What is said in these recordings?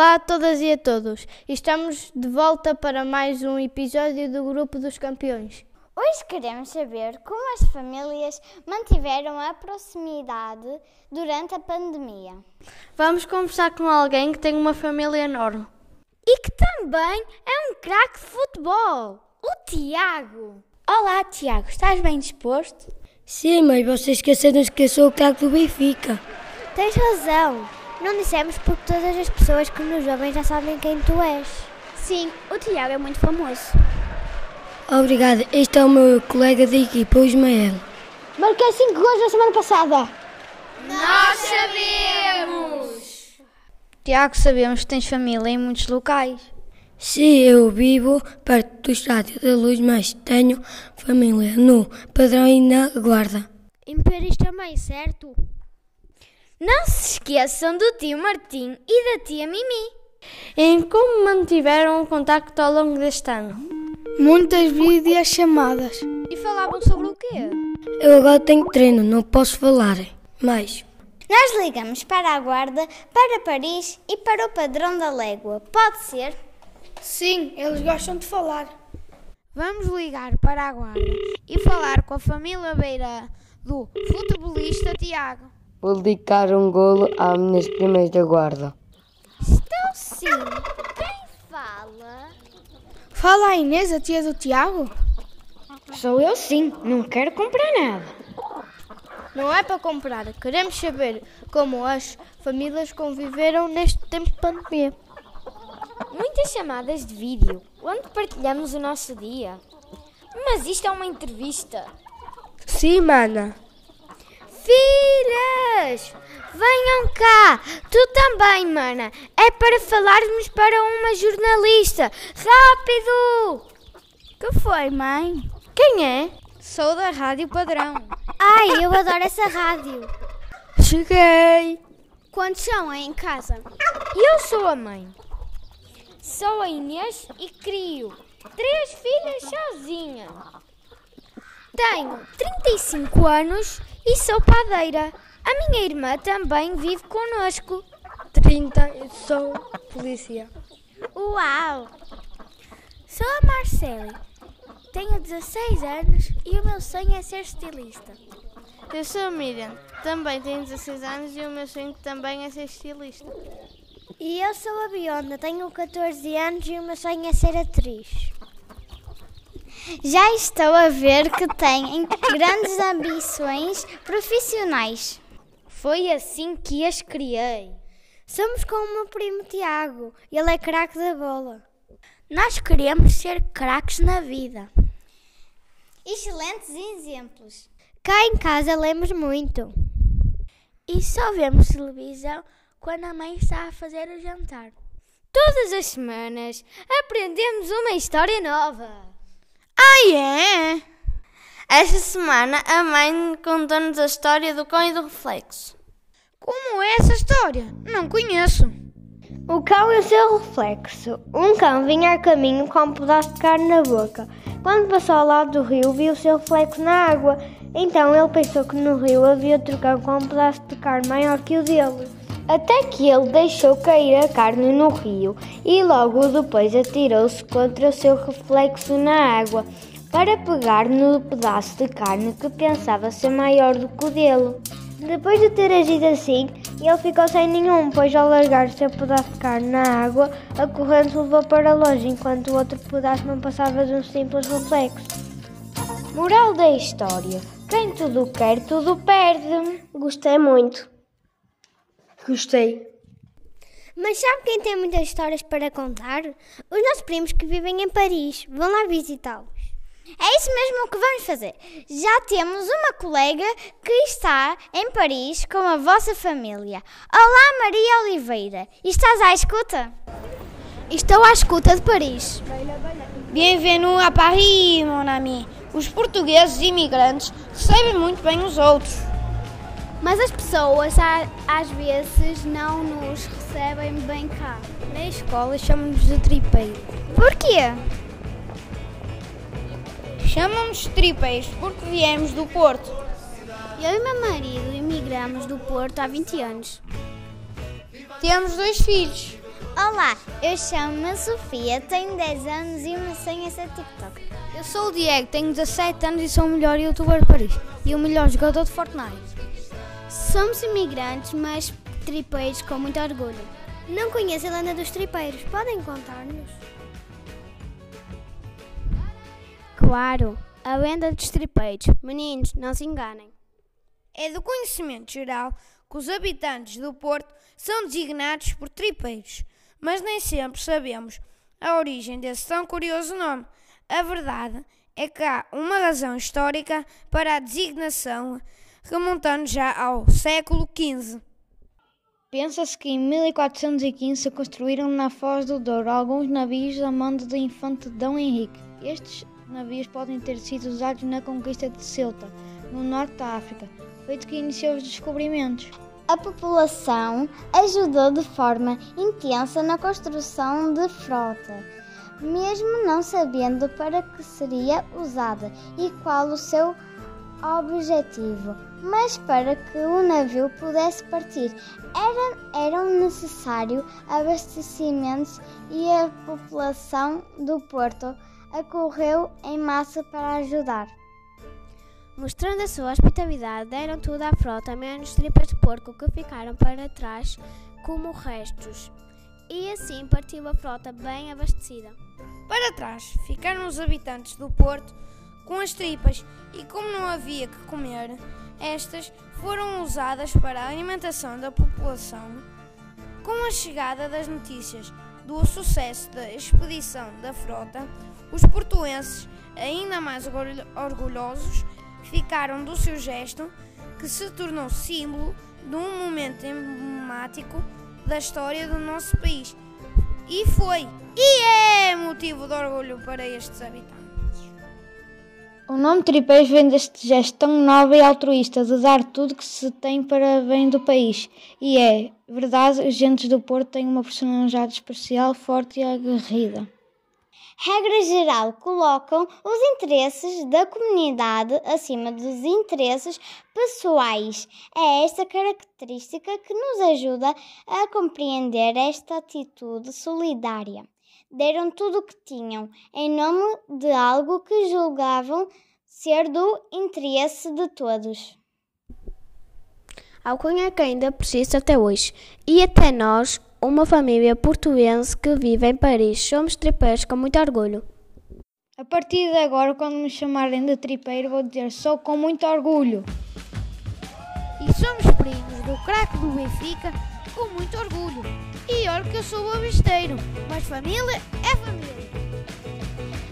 Olá a todas e a todos. Estamos de volta para mais um episódio do Grupo dos Campeões. Hoje queremos saber como as famílias mantiveram a proximidade durante a pandemia. Vamos conversar com alguém que tem uma família enorme. E que também é um craque de futebol, o Tiago. Olá, Tiago, estás bem disposto? Sim, mas vocês esqueceram que eu sou o craque do Benfica. Tens razão. Não dissemos porque todas as pessoas que nos ouvem já sabem quem tu és. Sim, o Tiago é muito famoso. Obrigado. Este é o meu colega de equipa, o Ismael. Marquei 5 gols na semana passada. Nós sabemos! Tiago, sabemos que tens família em muitos locais. Sim, eu vivo perto do Estádio da Luz, mas tenho família no Padrão e na Guarda. Em Paris também, certo? Não se esqueçam do tio Martim e da tia Mimi. Em como mantiveram o contacto ao longo deste ano? Muitas videochamadas. E falavam sobre o quê? Eu agora tenho treino, não posso falar mais. Nós ligamos para a Guarda, para Paris e para o Padrão da Légua. Pode ser? Sim, eles gostam de falar. Vamos ligar para a Guarda e falar com a família Beira do futebolista Tiago. Vou dedicar um golo às minhas primas da guarda. Estou sim. Quem fala? Fala a Inês, a tia do Tiago. Sou eu sim, não quero comprar nada. Não é para comprar, queremos saber como as famílias conviveram neste tempo de pandemia. Muitas chamadas de vídeo, onde partilhamos o nosso dia. Mas isto é uma entrevista. Sim, mana. Filhas, venham cá. Tu também, mana. É para falarmos para uma jornalista. Rápido! Que foi, mãe? Quem é? Sou da Rádio Padrão. Ai, eu adoro essa rádio. Cheguei. Quantos são aí em casa? Eu sou a mãe. Sou a Inês e crio três filhas sozinha. Tenho 35 anos e sou padeira. A minha irmã também vive conosco. 30, eu sou polícia. Uau! Sou a Marcele. Tenho 16 anos e o meu sonho é ser estilista. Eu sou a Miriam, também tenho 16 anos e o meu sonho também é ser estilista. E eu sou a Bionda, tenho 14 anos e o meu sonho é ser atriz. Já estou a ver que têm grandes ambições profissionais. Foi assim que as criei. Somos como o meu primo Tiago, ele é craque da bola. Nós queremos ser craques na vida. Excelentes exemplos. Cá em casa lemos muito. E só vemos televisão quando a mãe está a fazer o jantar. Todas as semanas aprendemos uma história nova. Ah, é? Esta semana a mãe contou-nos a história do cão e do reflexo. Como é essa história? Não conheço. O cão e o seu reflexo. Um cão vinha a caminho com um pedaço de carne na boca. Quando passou ao lado do rio, viu o seu reflexo na água. Então ele pensou que no rio havia outro cão com um pedaço de carne maior que o dele. Até que ele deixou cair a carne no rio e logo depois atirou-se contra o seu reflexo na água para pegar no pedaço de carne que pensava ser maior do que o dele. Depois de ter agido assim, ele ficou sem nenhum, pois ao largar seu pedaço de carne na água, a corrente o levou para longe, enquanto o outro pedaço não passava de um simples reflexo. Moral da história: quem tudo quer, tudo perde. Gostei muito. Gostei. Mas sabe quem tem muitas histórias para contar? Os nossos primos que vivem em Paris. Vão lá visitá-los. É isso mesmo que vamos fazer. Já temos uma colega que está em Paris com a vossa família. Olá, Maria Oliveira. Estás à escuta? Estou à escuta de Paris. Bienvenue a Paris, mon ami. Os portugueses imigrantes recebem muito bem os outros. Mas as pessoas às vezes não nos recebem bem cá. Na escola chamam-nos de tripeiro. Porquê? Chamam-nos tripeiros porque viemos do Porto. Eu e meu marido emigramos do Porto há 20 anos. Temos dois filhos. Olá, eu chamo-me Sofia, tenho 10 anos e uma senha é TikTok. Eu sou o Diego, tenho 17 anos e sou o melhor youtuber de Paris e o melhor jogador de Fortnite. Somos imigrantes, mas tripeiros com muito orgulho. Não conheço a lenda dos tripeiros, podem contar-nos? Claro, a lenda dos tripeiros. Meninos, não se enganem. É do conhecimento geral que os habitantes do Porto são designados por tripeiros, mas nem sempre sabemos a origem desse tão curioso nome. A verdade é que há uma razão histórica para a designação, remontando já ao século XV. Pensa-se que em 1415 se construíram na Foz do Douro alguns navios a mando do infante Dom Henrique. Estes navios podem ter sido usados na conquista de Ceuta, no norte da África, feito que iniciou os descobrimentos. A população ajudou de forma intensa na construção de frota, mesmo não sabendo para que seria usada e qual o seu objetivo. Mas para que o navio pudesse partir, era, eram necessários abastecimentos e a população do porto acorreu em massa para ajudar. Mostrando a sua hospitalidade, deram tudo à frota, menos tripas de porco que ficaram para trás como restos. E assim partiu a frota bem abastecida. Para trás ficaram os habitantes do porto com as tripas e, como não havia que comer, estas foram usadas para a alimentação da população. Com a chegada das notícias do sucesso da expedição da frota, os portuenses, ainda mais orgulhosos, ficaram do seu gesto, que se tornou símbolo de um momento emblemático da história do nosso país. E foi, e é motivo de orgulho para estes habitantes. O nome Tripeiros vem deste gesto tão nobre e altruísta de dar tudo que se tem para bem do país. E é verdade, os gentes do Porto têm uma personalidade especial, forte e aguerrida. Regra geral, colocam os interesses da comunidade acima dos interesses pessoais. É esta característica que nos ajuda a compreender esta atitude solidária deram tudo o que tinham, em nome de algo que julgavam ser do interesse de todos. Alcunha que ainda persiste até hoje, e até nós, uma família portuense que vive em Paris, somos tripeiros com muito orgulho. A partir de agora, quando me chamarem de tripeiro, vou dizer sou com muito orgulho. E somos primos do craque do Benfica com muito orgulho. E olha que eu sou bobisteiro, mas família é família.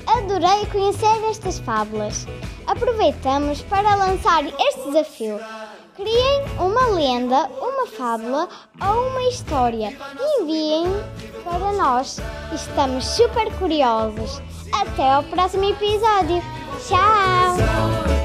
Adorei conhecer estas fábulas. Aproveitamos para lançar este desafio. Criem uma lenda, uma fábula ou uma história e enviem para nós. Estamos super curiosos. Até ao próximo episódio. Tchau!